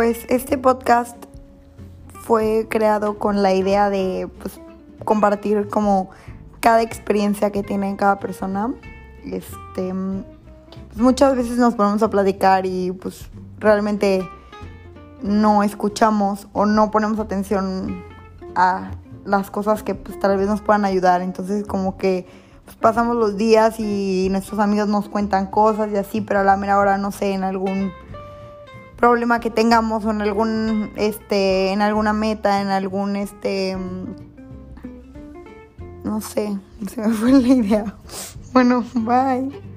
Pues este podcast fue creado con la idea de pues, compartir como cada experiencia que tiene cada persona. Este, pues muchas veces nos ponemos a platicar y pues realmente no escuchamos o no ponemos atención a las cosas que pues tal vez nos puedan ayudar. Entonces como que pues, pasamos los días y nuestros amigos nos cuentan cosas y así, pero a la mera hora no sé, en algún problema que tengamos en algún este en alguna meta, en algún este no sé, se me fue la idea. Bueno, bye.